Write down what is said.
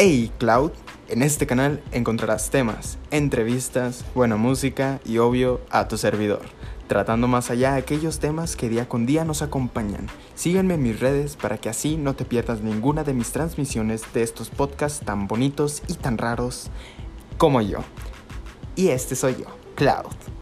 Hey Cloud, en este canal encontrarás temas, entrevistas, buena música y obvio a tu servidor, tratando más allá aquellos temas que día con día nos acompañan. Sígueme en mis redes para que así no te pierdas ninguna de mis transmisiones de estos podcasts tan bonitos y tan raros como yo. Y este soy yo, Cloud.